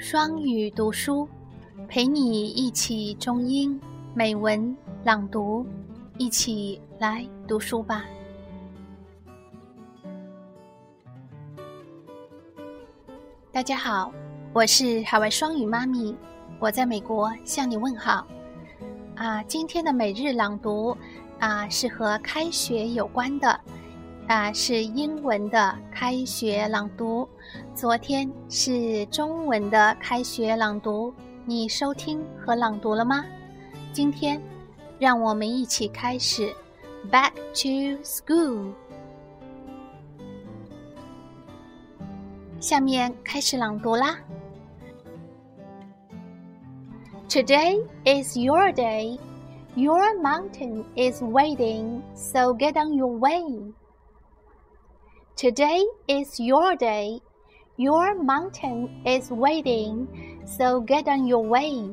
双语读书，陪你一起中英美文朗读，一起来读书吧。大家好，我是海外双语妈咪，我在美国向你问好。啊，今天的每日朗读啊是和开学有关的。啊，是英文的开学朗读。昨天是中文的开学朗读，你收听和朗读了吗？今天，让我们一起开始。Back to school。下面开始朗读啦。Today is your day. Your mountain is waiting, so get on your way. Today is your day. Your mountain is waiting, so get on your way.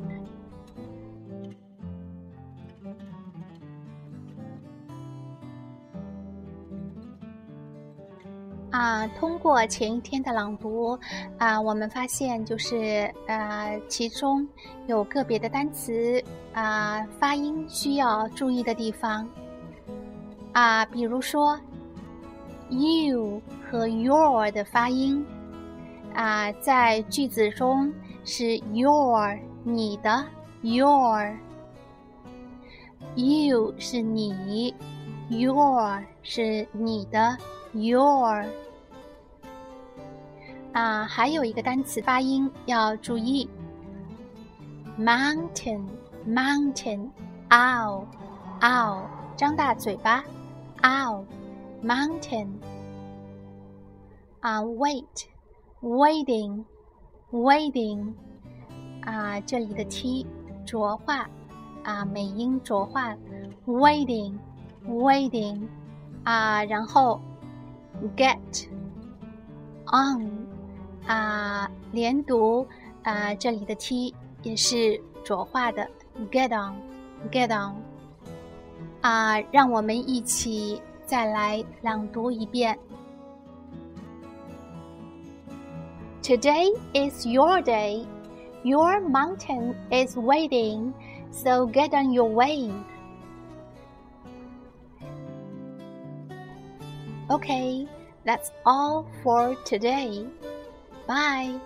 啊，通过前一天的朗读，啊，我们发现就是呃，其中有个别的单词啊，发音需要注意的地方。啊，比如说。You 和 your 的发音啊，在句子中是 your 你的 your，you 是你，your 是你的 your 啊，还有一个单词发音要注意，mountain mountain ow ow 张大嘴巴 ow。mountain 啊，wait waiting waiting 啊，这里的 t 浊化啊，美音浊化，waiting waiting 啊，然后 get on 啊，连读啊，这里的 t 也是浊化的，get on get on 啊，让我们一起。 再来朗读一遍。Today is your day. Your mountain is waiting, so get on your way. Okay, that's all for today. Bye.